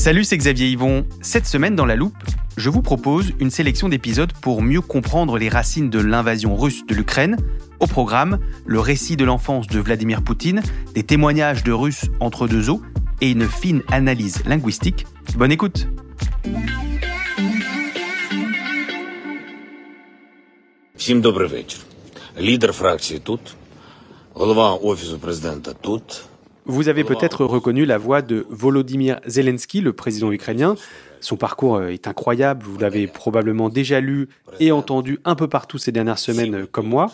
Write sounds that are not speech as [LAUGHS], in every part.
Salut, c'est Xavier Yvon. Cette semaine dans la loupe, je vous propose une sélection d'épisodes pour mieux comprendre les racines de l'invasion russe de l'Ukraine. Au programme, le récit de l'enfance de Vladimir Poutine, des témoignages de Russes entre deux eaux et une fine analyse linguistique. Bonne écoute Всім добрий вечір. Лідер фракції тут, голова офісу президента тут. vous avez peut-être reconnu la voix de Volodymyr Zelensky, le président ukrainien. Son parcours euh, est incroyable, vous l'avez probablement déjà lu et entendu un peu partout ces dernières semaines euh, comme moi.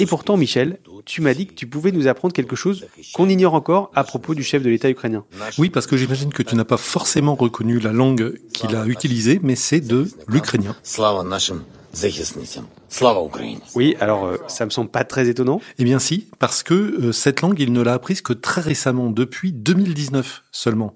Et pourtant, Michel, tu m'as dit que tu pouvais nous apprendre quelque chose qu'on ignore encore à propos du chef de l'État ukrainien. Oui, parce que j'imagine que tu n'as pas forcément reconnu la langue qu'il a utilisée, mais c'est de l'ukrainien. Oui, alors euh, ça me semble pas très étonnant. Eh bien si, parce que euh, cette langue, il ne l'a apprise que très récemment, depuis 2019 seulement.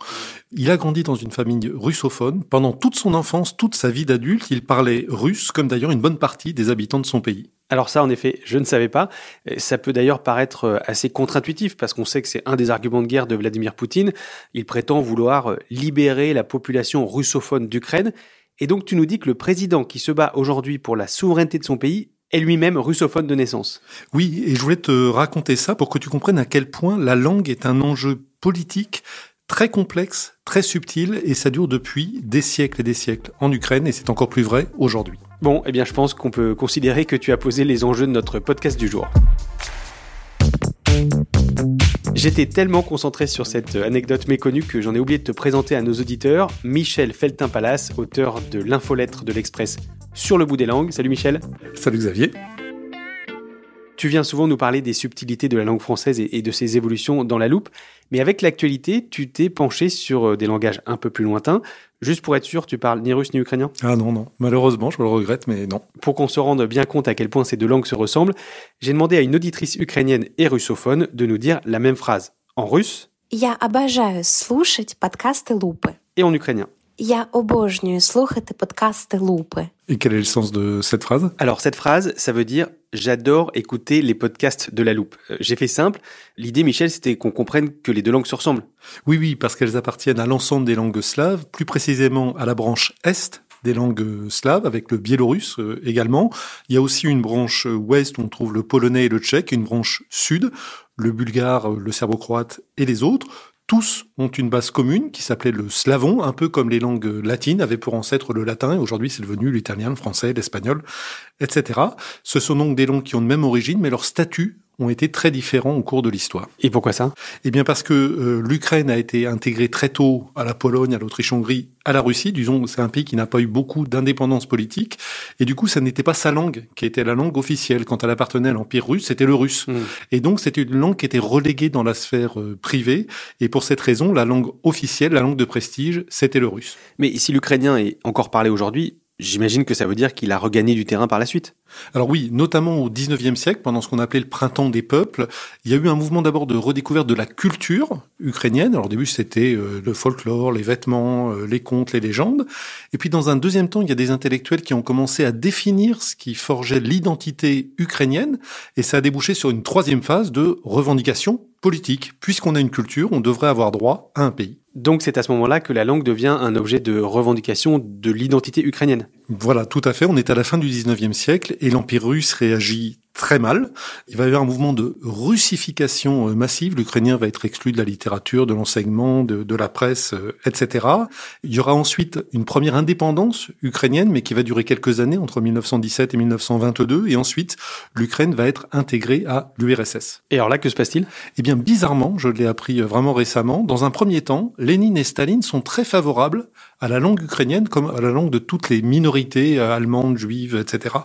Il a grandi dans une famille russophone. Pendant toute son enfance, toute sa vie d'adulte, il parlait russe, comme d'ailleurs une bonne partie des habitants de son pays. Alors ça, en effet, je ne savais pas. Ça peut d'ailleurs paraître euh, assez contre-intuitif parce qu'on sait que c'est un des arguments de guerre de Vladimir Poutine. Il prétend vouloir libérer la population russophone d'Ukraine et donc tu nous dis que le président qui se bat aujourd'hui pour la souveraineté de son pays est lui-même russophone de naissance. Oui, et je voulais te raconter ça pour que tu comprennes à quel point la langue est un enjeu politique très complexe, très subtil, et ça dure depuis des siècles et des siècles en Ukraine, et c'est encore plus vrai aujourd'hui. Bon, eh bien je pense qu'on peut considérer que tu as posé les enjeux de notre podcast du jour. J'étais tellement concentré sur cette anecdote méconnue que j'en ai oublié de te présenter à nos auditeurs Michel Feltin-Palas, auteur de l'infolettre de l'Express sur le bout des langues. Salut Michel. Salut Xavier. Tu viens souvent nous parler des subtilités de la langue française et et de ses évolutions dans la loupe, mais avec l'actualité, tu t'es penché sur euh, des langages un peu plus lointains. Juste pour être sûr, tu parles ni russe ni ukrainien Ah non, non, malheureusement, je le regrette, mais non. Pour qu'on se rende bien compte à quel point ces deux langues se ressemblent, j'ai demandé à une auditrice ukrainienne et russophone de nous dire la même phrase en russe Я обожаю слушать подкасти Лупи. et en ukrainien. Я обожнюю слухати подкасти Лупи. Et quel est le sens de cette phrase Alors cette phrase, ça veut dire j'adore écouter les podcasts de la loupe. Euh, J'ai fait simple. L'idée, Michel, c'était qu'on comprenne que les deux langues se ressemblent. Oui, oui, parce qu'elles appartiennent à l'ensemble des langues slaves, plus précisément à la branche Est des langues slaves, avec le biélorusse euh, également. Il y a aussi une branche euh, ouest où on trouve le polonais et le tchèque, et une branche sud, le bulgare, euh, le serbo-croate et les autres. Tous ont une base commune qui s'appelait le slavon, un peu comme les langues latines avaient pour ancêtre le latin, et aujourd'hui c'est devenu l'italien, le français, l'espagnol, etc. Ce sont donc des langues qui ont de même origine, mais leurs statuts ont été très différents au cours de l'histoire. Et pourquoi ça? Eh bien parce que euh, l'Ukraine a été intégrée très tôt à la Pologne, à l'Autriche-Hongrie, à la Russie. Disons, c'est un pays qui n'a pas eu beaucoup d'indépendance politique. Et du coup, ça n'était pas sa langue qui était la langue officielle. Quand elle appartenait à l'Empire russe, c'était le russe. Mm. Et donc, c'était une langue qui était reléguée dans la sphère euh, privée. Et pour cette raison, la langue officielle, la langue de prestige, c'était le russe. Mais si l'ukrainien est encore parlé aujourd'hui, j'imagine que ça veut dire qu'il a regagné du terrain par la suite. Alors oui, notamment au 19e siècle, pendant ce qu'on appelait le printemps des peuples, il y a eu un mouvement d'abord de redécouverte de la culture ukrainienne. Alors au début, c'était euh, le folklore, les vêtements, euh, les contes, les légendes. Et puis dans un deuxième temps, il y a des intellectuels qui ont commencé à définir ce qui forgeait l'identité ukrainienne. Et ça a débouché sur une troisième phase de revendication politique. Puisqu'on a une culture, on devrait avoir droit à un pays. Donc c'est à ce moment-là que la langue devient un objet de revendication de l'identité ukrainienne. Voilà, tout à fait. On est à la fin du 19e siècle et l'Empire russe réagit très mal. Il va y avoir un mouvement de russification euh, massive. L'ukrainien va être exclu de la littérature, de l'enseignement, de, de, la presse, euh, etc. Il y aura ensuite une première indépendance ukrainienne, mais qui va durer quelques années, entre 1917 et 1922. Et ensuite, l'Ukraine va être intégrée à l'URSS. Et alors là, que se passe-t-il? Eh bien, bizarrement, je l'ai appris euh, vraiment récemment, dans un premier temps, Lénine et Staline sont très favorables à la langue ukrainienne comme à la langue de toutes les minorités allemandes, juives, etc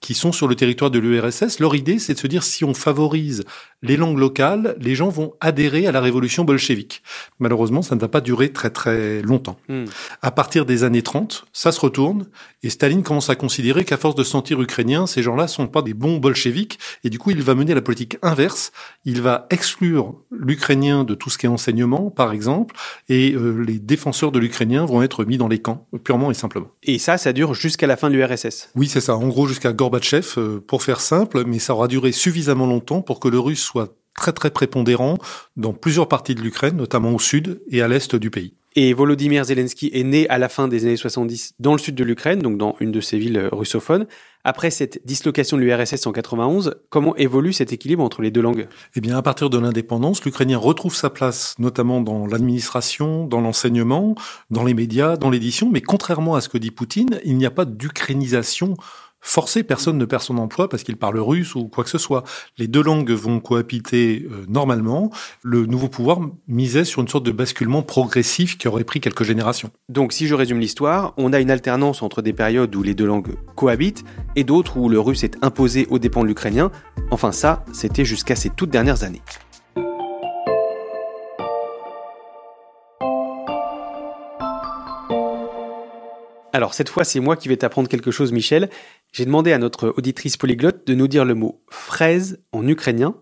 qui sont sur le territoire de l'URSS, leur idée, c'est de se dire si on favorise les langues locales, les gens vont adhérer à la révolution bolchevique. Malheureusement, ça ne va pas durer très très longtemps. Hmm. À partir des années 30, ça se retourne et Staline commence à considérer qu'à force de se sentir ukrainien, ces gens-là sont pas des bons bolcheviques et du coup, il va mener la politique inverse. Il va exclure l'ukrainien de tout ce qui est enseignement, par exemple, et euh, les défenseurs de l'ukrainien vont être mis dans les camps, purement et simplement. Et ça, ça dure jusqu'à la fin de l'URSS Oui, c'est ça. En gros, jusqu'à Gorbatchev, euh, pour faire simple, mais ça aura duré suffisamment longtemps pour que le russe soit très très prépondérant dans plusieurs parties de l'Ukraine, notamment au sud et à l'est du pays. Et Volodymyr Zelensky est né à la fin des années 70 dans le sud de l'Ukraine, donc dans une de ces villes euh, russophones. Après cette dislocation de l'URSS en 91, comment évolue cet équilibre entre les deux langues? Eh bien, à partir de l'indépendance, l'Ukrainien retrouve sa place, notamment dans l'administration, dans l'enseignement, dans les médias, dans l'édition. Mais contrairement à ce que dit Poutine, il n'y a pas d'ukrainisation forcer personne ne perd son emploi parce qu'il parle russe ou quoi que ce soit. Les deux langues vont cohabiter euh, normalement. Le nouveau pouvoir misait sur une sorte de basculement progressif qui aurait pris quelques générations. Donc si je résume l'histoire, on a une alternance entre des périodes où les deux langues cohabitent et d'autres où le russe est imposé aux dépens de l'ukrainien. Enfin ça, c'était jusqu'à ces toutes dernières années. Alors cette fois, c'est moi qui vais t'apprendre quelque chose, Michel. J'ai demandé à notre auditrice polyglotte de nous dire le mot fraise en ukrainien.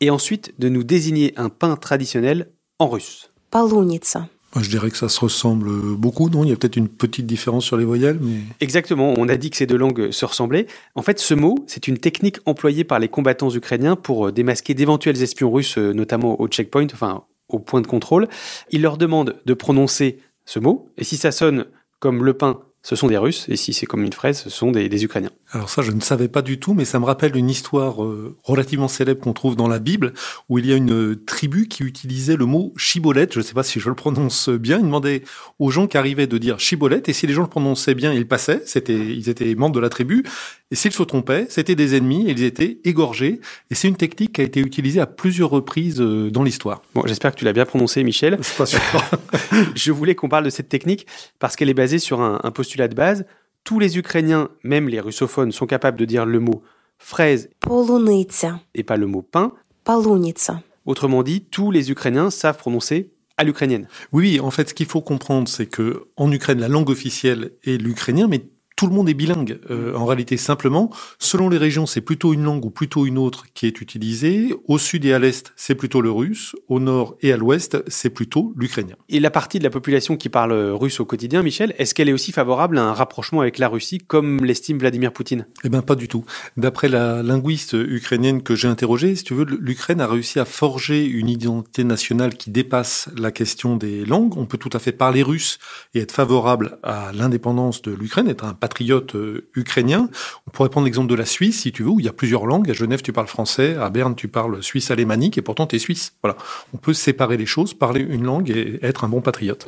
Et ensuite de nous désigner un pain traditionnel en russe. Полуница. je dirais que ça se ressemble beaucoup, non Il y a peut-être une petite différence sur les voyelles, mais... Exactement, on a dit que ces deux langues se ressemblaient. En fait, ce mot, c'est une technique employée par les combattants ukrainiens pour euh, démasquer d'éventuels espions russes, euh, notamment au checkpoint, enfin au point de contrôle. Ils leur demandent de prononcer ce mot, et si ça sonne comme le pain, ce sont des Russes, et si c'est comme une fraise, ce sont des, Ukrainiens. Alors ça, je ne savais pas du tout, mais ça me rappelle une histoire euh, relativement célèbre qu'on trouve dans la Bible, où il y a une tribu qui utilisait le mot chibolette, je ne sais pas si je le prononce bien, il demandait aux gens qui arrivaient de dire chibolette, et si les gens le prononçaient bien, ils passaient, c'était, ils étaient membres de la tribu, et s'ils se trompaient, c'était des ennemis, et ils étaient égorgés, et c'est une technique qui a été utilisée à plusieurs reprises euh, dans l'histoire. Bon, j'espère que tu l'as bien prononcé, Michel. Je suis pas sûr. [LAUGHS] je voulais qu'on parle de cette technique, parce qu'elle est basée sur un, un postulat de base, tous les Ukrainiens, même les russophones, sont capables de dire le mot fraise et pas le mot pain. Autrement dit, tous les Ukrainiens savent prononcer à l'ukrainienne. Oui, en fait, ce qu'il faut comprendre, c'est que en Ukraine, la langue officielle est l'ukrainien, mais tout le monde est bilingue. Euh, en réalité, simplement, selon les régions, c'est plutôt une langue ou plutôt une autre qui est utilisée. Au sud et à l'est, c'est plutôt le russe. Au nord et à l'ouest, c'est plutôt l'ukrainien. Et la partie de la population qui parle russe au quotidien, Michel, est-ce qu'elle est aussi favorable à un rapprochement avec la Russie, comme l'estime Vladimir Poutine? Eh bien, pas du tout. D'après la linguiste ukrainienne que j'ai interrogée, si tu veux, l'Ukraine a réussi à forger une identité nationale qui dépasse la question des langues. On peut tout à fait parler russe et être favorable à l'indépendance de l'Ukraine, être un patriote euh, ukrainien. On pourrait prendre l'exemple de la Suisse, si tu veux, où il y a plusieurs langues. À Genève, tu parles français, à Berne, tu parles suisse alémanique, et pourtant tu es suisse. Voilà. On peut séparer les choses, parler une langue et être un bon patriote.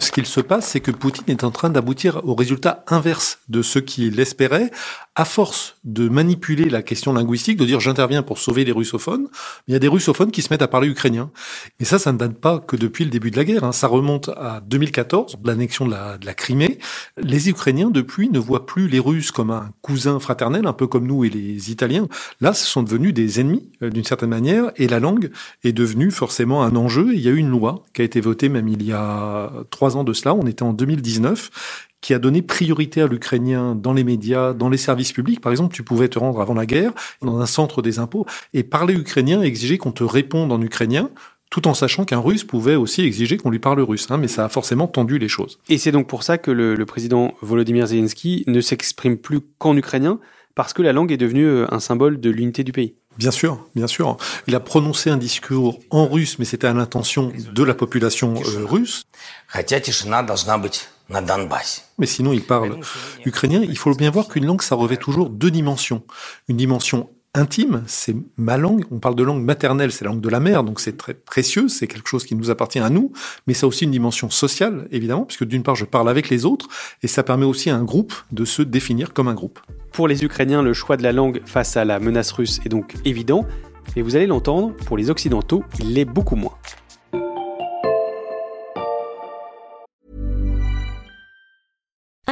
Ce qu'il se passe, c'est que Poutine est en train d'aboutir au résultat inverse de ce qu'il espérait, à force de manipuler la question linguistique, de dire j'interviens pour sauver les russophones, il y a des russophones qui se mettent à parler ukrainien. Et ça, ça ne date pas que depuis le début de la guerre. Hein. Ça remonte à 2014, l'annexion de la, de la Crimée. Les Ukrainiens, depuis, ne voient plus les Russes comme un cousin fraternel, un peu comme nous et les Italiens. Là, ce sont devenus des ennemis, euh, d'une certaine manière, et la langue est devenue forcément un enjeu. il y a eu une loi qui a été votée même il y a trois ans de cela, on était en 2019, qui a donné priorité à l'ukrainien dans les médias, dans les services publics. Par exemple, tu pouvais te rendre avant la guerre dans un centre des impôts et parler ukrainien et exiger qu'on te réponde en ukrainien tout en sachant qu'un russe pouvait aussi exiger qu'on lui parle russe. Hein, mais ça a forcément tendu les choses. Et c'est donc pour ça que le, le président Volodymyr Zelensky ne s'exprime plus qu'en ukrainien, parce que la langue est devenue euh, un symbole de l'unité du pays. Bien sûr, bien sûr. Il a prononcé un discours en russe, mais c'était à l'intention de la population euh, russe. Mais sinon, il parle ukrainien. Il faut bien voir qu'une langue, ça revêt toujours deux dimensions. Une dimension intime, c'est ma langue. On parle de langue maternelle, c'est la langue de la mère, donc c'est très précieux, c'est quelque chose qui nous appartient à nous. Mais ça a aussi une dimension sociale, évidemment, puisque d'une part, je parle avec les autres, et ça permet aussi à un groupe de se définir comme un groupe. Pour les Ukrainiens, le choix de la langue face à la menace russe est donc évident, mais vous allez l'entendre, pour les Occidentaux, il l'est beaucoup moins.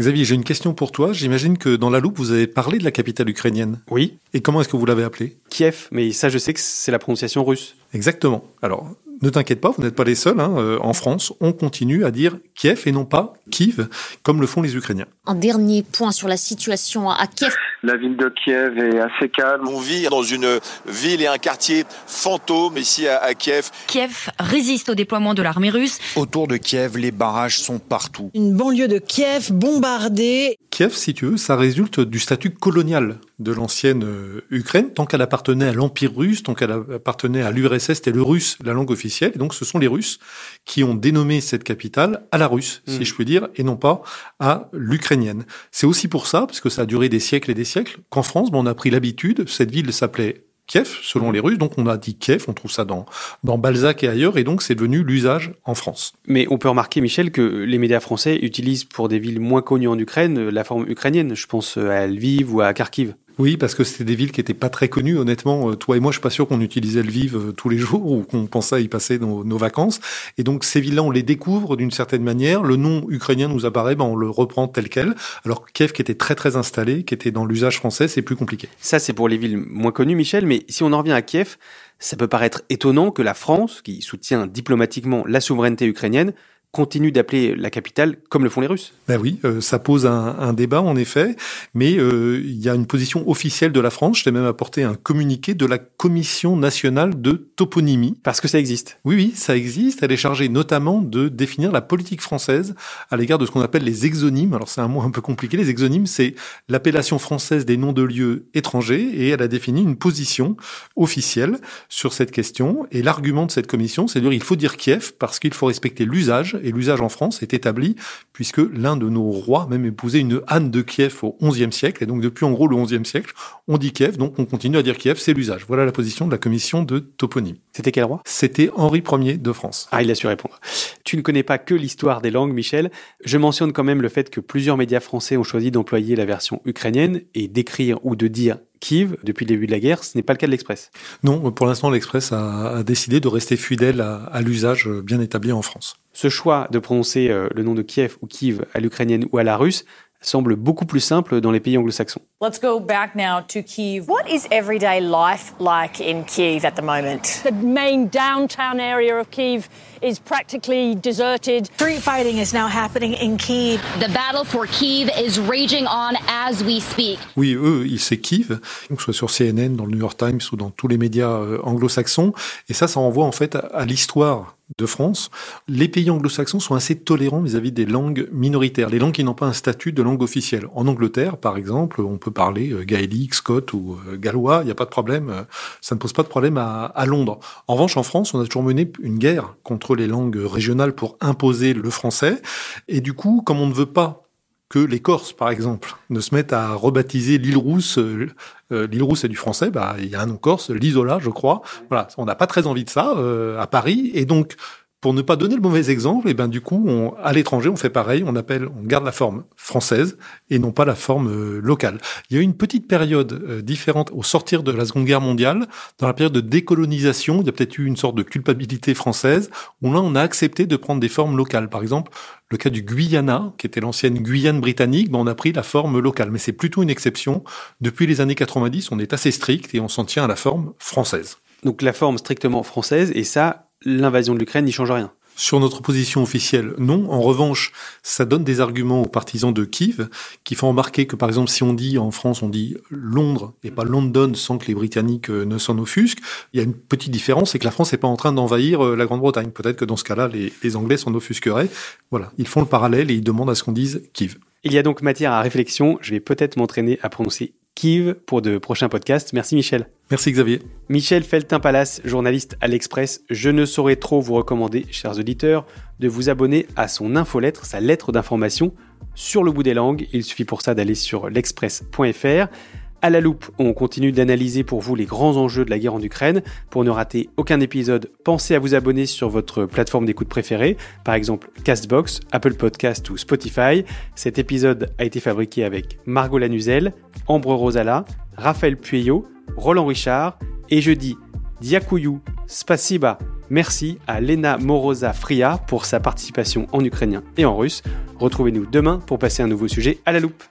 Xavier, j'ai une question pour toi. J'imagine que dans la loupe, vous avez parlé de la capitale ukrainienne. Oui, Et comment est-ce que vous l'avez appelée? Kiev, mais ça je sais que c'est la prononciation russe. Exactement. Alors, ne t'inquiète pas, vous n'êtes pas les seuls. hein. Euh, En France, on continue à dire Kiev et non pas Kiev, comme le font les Ukrainiens. Un dernier point sur la situation à Kiev. La ville de Kiev est assez calme. On vit dans une ville et un quartier fantôme ici à, à Kiev. Kiev résiste au déploiement de l'armée russe. Autour de Kiev, les barrages sont partout. Une banlieue de Kiev bombardée. Kiev, si tu veux, ça résulte du statut colonial de l'ancienne euh, Ukraine. Tant qu'elle appartenait à l'Empire russe, tant qu'elle appartenait à l'URSS, c'était le russe la langue officielle. Et donc, ce sont les Russes qui ont dénommé cette capitale à la russe, si je puis dire, et non pas à l'ukrainienne. C'est aussi pour ça, parce que ça a duré des siècles et des siècles, qu'en France, bon, on a pris l'habitude, cette ville s'appelait Kiev, selon les Russes, donc on a dit Kiev, on trouve ça dans, dans Balzac et ailleurs, et donc c'est devenu l'usage en France. Mais on peut remarquer, Michel, que les médias français utilisent pour des villes moins connues en Ukraine euh, la forme ukrainienne. Je pense euh, à Lviv ou à Kharkiv. Oui, parce que c'était des villes qui étaient pas très connues, honnêtement. Euh, Toi et moi, je suis pas sûr qu'on utilisait Lviv euh, tous les jours [LAUGHS] ou qu'on pensait y passer nos, nos vacances. Et donc, ces villes-là, on les découvre d'une certaine manière. Le nom ukrainien nous apparaît, ben, on le reprend tel quel. Alors, Kiev, qui était très très installé, qui était dans l'usage français, c'est plus compliqué. Ça, c'est pour les villes moins connues, Michel, mais si on en revient à Kiev, ça peut paraître étonnant que la France, qui soutient diplomatiquement la souveraineté ukrainienne, continue d'appeler la capitale comme le font les Russes. Ben oui, euh, ça pose un, un débat en effet, mais euh, il y a une position officielle de la France. Je t'ai même apporté un communiqué de la Commission nationale de toponymie. Parce que ça existe. Oui, oui, ça existe. Elle est chargée notamment de définir la politique française à l'égard de ce qu'on appelle les exonymes. Alors c'est un mot un peu compliqué. Les exonymes, c'est l'appellation française des noms de lieux étrangers et elle a défini une position officielle sur cette question. Et l'argument de cette commission, c'est de dire il faut dire Kiev parce qu'il faut respecter l'usage et l'usage en France est établi puisque l'un de nos rois même épousait une Anne de Kiev au XIe siècle. Et donc depuis en gros le XIe siècle, on dit Kiev, donc on continue à dire Kiev, c'est l'usage. Voilà la position de la commission de toponymie. C'était quel roi? C'était Henri Ier de France. Ah, il a su répondre. Tu ne connais pas que l'histoire des langues, Michel. Je mentionne quand même le fait que plusieurs médias français ont choisi d'employer la version ukrainienne et d'écrire ou de dire Kiev depuis le début de la guerre. Ce n'est pas le cas de l'Express. Non, pour l'instant, l'Express a, a décidé de rester fidèle à, à l'usage bien établi en France. Ce choix de prononcer euh, le nom de Kiev ou Kiev à l'ukrainienne ou à la russe semble beaucoup plus simple dans les pays anglo-saxons. Let's go back now to Kiev. What is everyday life like in Kiev at the moment? The main downtown area of Kiev is practically deserted. Street fighting is now happening in Kiev. The battle for Kiev is raging on as we speak. Oui, eux, ils c'est Kiev, que ce soit sur CNN, dans le New York Times ou dans tous les médias euh, anglo-saxons. Et ça, ça renvoie en fait à, à l'histoire de France. Les pays anglo-saxons sont assez tolérants vis-à-vis des langues minoritaires, les langues qui n'ont pas un statut de langue officielle. En Angleterre, par exemple, on peut parler euh, gaélique, scot ou euh, gallois, il n'y a pas de problème, euh, ça ne pose pas de problème à Londres. En revanche, en France, on a toujours mené une guerre contre les langues régionales pour imposer le français. Et du coup, comme on ne veut pas que les Corses, par exemple, ne se mettent à rebaptiser l'île Rousse. Euh, l'île Rousse est du français, bah il y a un nom corse, l'Isola, je crois. Voilà, on n'a pas très envie de ça euh, à Paris, et donc pour ne pas donner le mauvais exemple, et ben du coup, on, à l'étranger, on fait pareil, on appelle, on garde la forme française et non pas la forme euh, locale. Il y a eu une petite période euh, différente au sortir de la Seconde Guerre mondiale, dans la période de décolonisation, il y a peut-être eu une sorte de culpabilité française, où là, on a accepté de prendre des formes locales. Par exemple, le cas du Guyana, qui était l'ancienne Guyane britannique, ben on a pris la forme locale, mais c'est plutôt une exception. Depuis les années 90, on est assez strict et on s'en tient à la forme française. Donc la forme strictement française, et ça, l'invasion de l'Ukraine n'y change rien. Sur notre position officielle, non. En revanche, ça donne des arguments aux partisans de Kiev qui font remarquer que, par exemple, si on dit en France, on dit Londres et pas London sans que les Britanniques euh, ne s'en offusquent, il y a une petite différence, c'est que la France n'est pas en train d'envahir euh, la Grande-Bretagne. Peut-être que dans ce cas-là, les, les Anglais s'en offusqueraient. Voilà, ils font le parallèle et ils demandent à ce qu'on dise Kiev. Il y a donc matière à réflexion. Je vais peut-être m'entraîner à prononcer Kiev pour de prochains podcasts. Merci Michel. Merci Xavier. Michel Feltin-Palace, journaliste à l'Express. Je ne saurais trop vous recommander, chers auditeurs, de vous abonner à son infolettre, sa lettre d'information sur le bout des langues. Il suffit pour ça d'aller sur l'express.fr. À la loupe, on continue d'analyser pour vous les grands enjeux de la guerre en Ukraine. Pour ne rater aucun épisode, pensez à vous abonner sur votre plateforme d'écoute préférée, par exemple Castbox, Apple Podcast ou Spotify. Cet épisode a été fabriqué avec Margot Lanuzel, Ambre Rosala, Raphaël Pueyo, Roland Richard et je dis Diakuyu, Spasiba, merci à Lena Moroza Fria pour sa participation en ukrainien et en russe. Retrouvez-nous demain pour passer un nouveau sujet à la loupe.